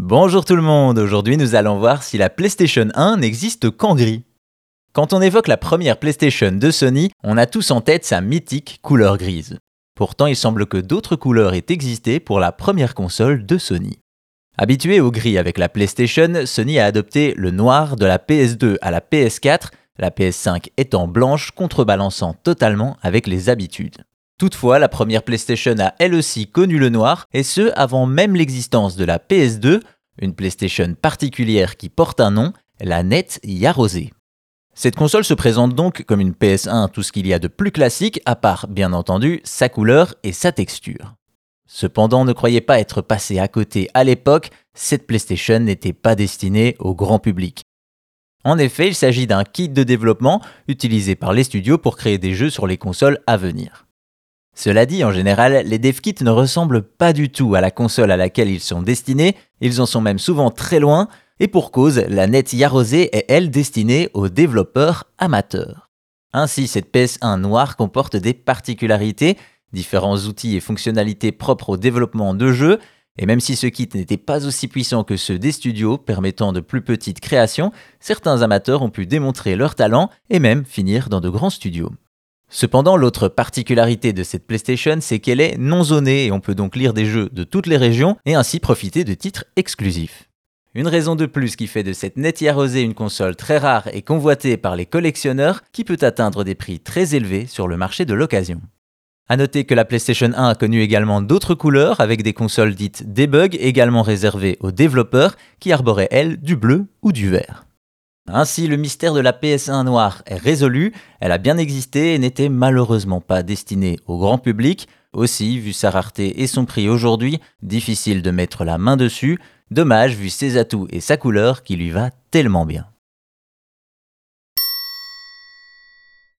Bonjour tout le monde, aujourd'hui nous allons voir si la PlayStation 1 n'existe qu'en gris. Quand on évoque la première PlayStation de Sony, on a tous en tête sa mythique couleur grise. Pourtant il semble que d'autres couleurs aient existé pour la première console de Sony. Habitué au gris avec la PlayStation, Sony a adopté le noir de la PS2 à la PS4, la PS5 étant blanche contrebalançant totalement avec les habitudes. Toutefois, la première PlayStation a elle aussi connu le noir, et ce avant même l'existence de la PS2, une PlayStation particulière qui porte un nom, la Net Yarosé. Cette console se présente donc comme une PS1, tout ce qu'il y a de plus classique, à part bien entendu sa couleur et sa texture. Cependant, ne croyez pas être passé à côté à l'époque, cette PlayStation n'était pas destinée au grand public. En effet, il s'agit d'un kit de développement utilisé par les studios pour créer des jeux sur les consoles à venir. Cela dit, en général, les devkits ne ressemblent pas du tout à la console à laquelle ils sont destinés, ils en sont même souvent très loin, et pour cause, la Net Yarosé est elle destinée aux développeurs amateurs. Ainsi, cette PS1 noire comporte des particularités, différents outils et fonctionnalités propres au développement de jeux, et même si ce kit n'était pas aussi puissant que ceux des studios permettant de plus petites créations, certains amateurs ont pu démontrer leur talent et même finir dans de grands studios. Cependant, l'autre particularité de cette PlayStation, c'est qu'elle est non zonée et on peut donc lire des jeux de toutes les régions et ainsi profiter de titres exclusifs. Une raison de plus qui fait de cette Netty Rosé une console très rare et convoitée par les collectionneurs qui peut atteindre des prix très élevés sur le marché de l'occasion. A noter que la PlayStation 1 a connu également d'autres couleurs avec des consoles dites debug également réservées aux développeurs qui arboraient elles du bleu ou du vert. Ainsi, le mystère de la PS1 noire est résolu, elle a bien existé et n'était malheureusement pas destinée au grand public. Aussi, vu sa rareté et son prix aujourd'hui, difficile de mettre la main dessus, dommage vu ses atouts et sa couleur qui lui va tellement bien.